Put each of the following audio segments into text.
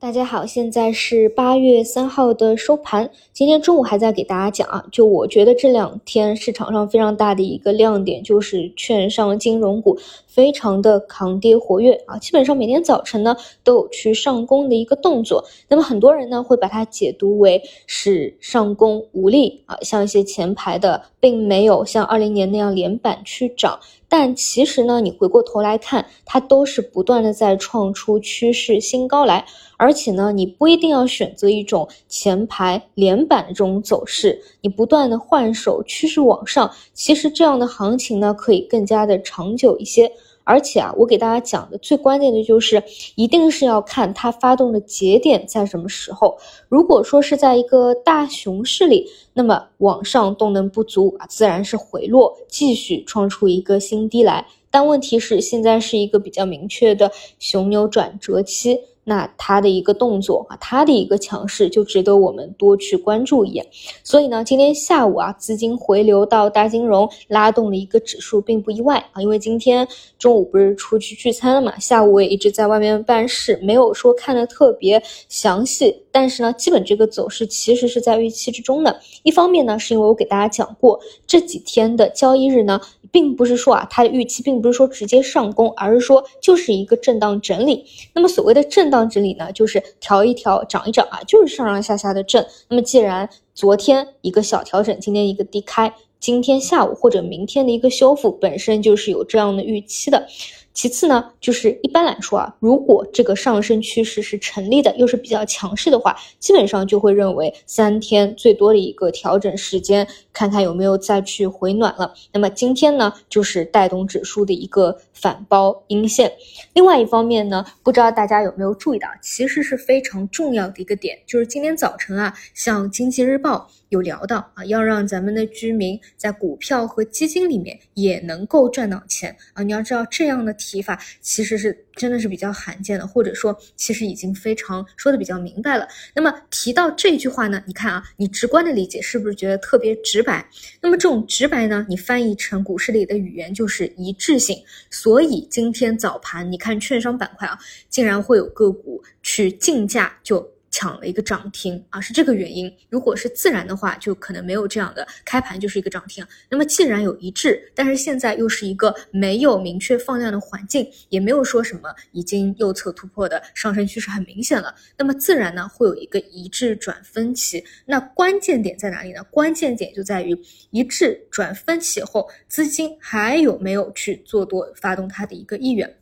大家好，现在是八月三号的收盘。今天中午还在给大家讲啊，就我觉得这两天市场上非常大的一个亮点就是券商金融股非常的抗跌活跃啊，基本上每天早晨呢都有去上攻的一个动作。那么很多人呢会把它解读为是上攻无力啊，像一些前排的并没有像二零年那样连板去涨。但其实呢，你回过头来看，它都是不断的在创出趋势新高来，而且呢，你不一定要选择一种前排连板的这种走势，你不断的换手，趋势往上，其实这样的行情呢，可以更加的长久一些。而且啊，我给大家讲的最关键的就是，一定是要看它发动的节点在什么时候。如果说是在一个大熊市里，那么往上动能不足啊，自然是回落，继续创出一个新低来。但问题是，现在是一个比较明确的熊牛转折期。那它的一个动作啊，它的一个强势就值得我们多去关注一眼。所以呢，今天下午啊，资金回流到大金融，拉动了一个指数，并不意外啊。因为今天中午不是出去聚餐了嘛，下午我也一直在外面办事，没有说看的特别详细。但是呢，基本这个走势其实是在预期之中的。一方面呢，是因为我给大家讲过，这几天的交易日呢，并不是说啊，它的预期并不是说直接上攻，而是说就是一个震荡整理。那么所谓的震荡。整理呢，就是调一调，涨一涨啊，就是上上下下的震。那么既然昨天一个小调整，今天一个低开，今天下午或者明天的一个修复，本身就是有这样的预期的。其次呢，就是一般来说啊，如果这个上升趋势是成立的，又是比较强势的话，基本上就会认为三天最多的一个调整时间，看看有没有再去回暖了。那么今天呢，就是带动指数的一个反包阴线。另外一方面呢，不知道大家有没有注意到，其实是非常重要的一个点，就是今天早晨啊，像经济日报。有聊到啊，要让咱们的居民在股票和基金里面也能够赚到钱啊！你要知道这样的提法其实是真的是比较罕见的，或者说其实已经非常说的比较明白了。那么提到这句话呢，你看啊，你直观的理解是不是觉得特别直白？那么这种直白呢，你翻译成股市里的语言就是一致性。所以今天早盘你看券商板块啊，竟然会有个股去竞价就。抢了一个涨停啊，是这个原因。如果是自然的话，就可能没有这样的开盘就是一个涨停。那么既然有一致，但是现在又是一个没有明确放量的环境，也没有说什么已经右侧突破的上升趋势很明显了，那么自然呢会有一个一致转分歧。那关键点在哪里呢？关键点就在于一致转分歧后，资金还有没有去做多，发动它的一个意愿。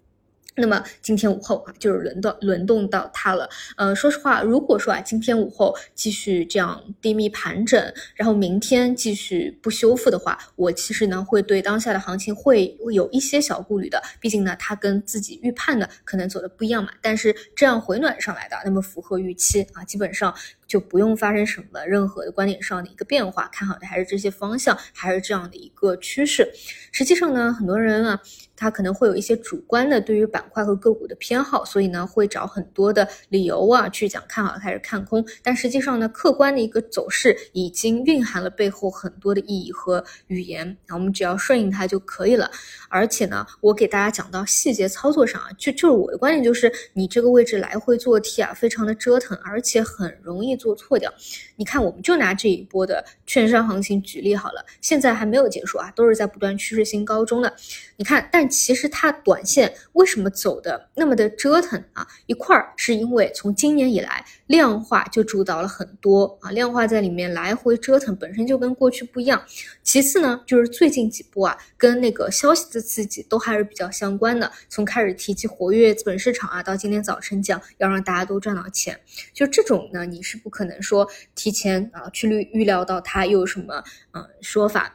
那么今天午后啊，就是轮到轮动到它了。呃，说实话，如果说啊，今天午后继续这样低迷盘整，然后明天继续不修复的话，我其实呢会对当下的行情会有一些小顾虑的。毕竟呢，它跟自己预判的可能走的不一样嘛。但是这样回暖上来的，那么符合预期啊，基本上。就不用发生什么任何的观点上的一个变化，看好的还是这些方向，还是这样的一个趋势。实际上呢，很多人啊，他可能会有一些主观的对于板块和个股的偏好，所以呢，会找很多的理由啊去讲看好还是看空。但实际上呢，客观的一个走势已经蕴含了背后很多的意义和语言，那我们只要顺应它就可以了。而且呢，我给大家讲到细节操作上啊，就就是我的观点就是，你这个位置来回做 T 啊，非常的折腾，而且很容易。做错掉，你看，我们就拿这一波的券商行情举例好了，现在还没有结束啊，都是在不断趋势新高中的。你看，但其实它短线为什么走的那么的折腾啊？一块儿是因为从今年以来量化就主导了很多啊，量化在里面来回折腾，本身就跟过去不一样。其次呢，就是最近几波啊，跟那个消息的刺激都还是比较相关的。从开始提及活跃资本市场啊，到今天早晨讲要让大家都赚到钱，就这种呢，你是。不可能说提前啊去预预料到它又有什么嗯说法，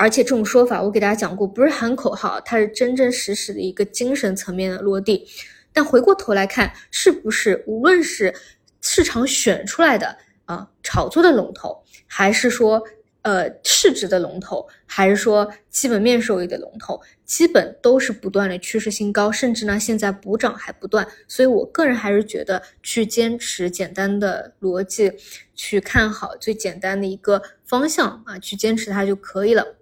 而且这种说法我给大家讲过，不是喊口号，它是真真实实的一个精神层面的落地。但回过头来看，是不是无论是市场选出来的啊炒作的龙头，还是说？呃，市值的龙头，还是说基本面收益的龙头，基本都是不断的趋势新高，甚至呢现在补涨还不断，所以我个人还是觉得去坚持简单的逻辑，去看好最简单的一个方向啊，去坚持它就可以了。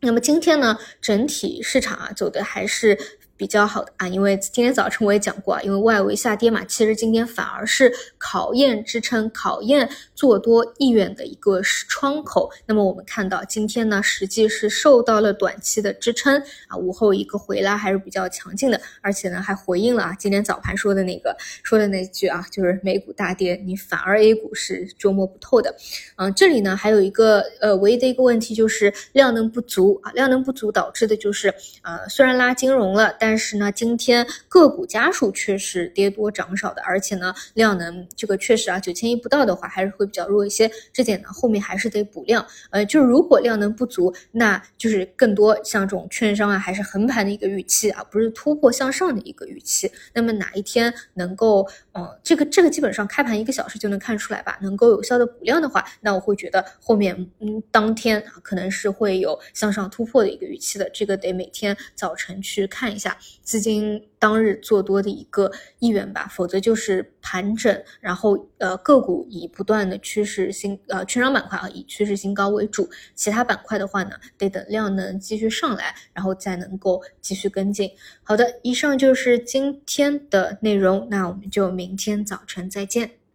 那么今天呢，整体市场啊走的还是。比较好的啊，因为今天早晨我也讲过啊，因为外围下跌嘛，其实今天反而是考验支撑、考验做多意愿的一个窗口。那么我们看到今天呢，实际是受到了短期的支撑啊，午后一个回拉还是比较强劲的，而且呢还回应了啊今天早盘说的那个说的那句啊，就是美股大跌，你反而 A 股是捉摸不透的。嗯，这里呢还有一个呃唯一的一个问题就是量能不足啊，量能不足导致的就是呃虽然拉金融了，但但是呢，今天个股家数却是跌多涨少的，而且呢，量能这个确实啊，九千亿不到的话，还是会比较弱一些。这点呢，后面还是得补量。呃，就是如果量能不足，那就是更多像这种券商啊，还是横盘的一个预期啊，不是突破向上的一个预期。那么哪一天能够，嗯，这个这个基本上开盘一个小时就能看出来吧？能够有效的补量的话，那我会觉得后面嗯，当天啊，可能是会有向上突破的一个预期的。这个得每天早晨去看一下资金当日做多的一个意愿吧，否则就是盘整，然后呃个股以不断的趋势新呃券商板块啊以趋势新高为主，其他板块的话呢，得等量能继续上来，然后再能够继续跟进。好的，以上就是今天的内容，那我们就明天早晨再见。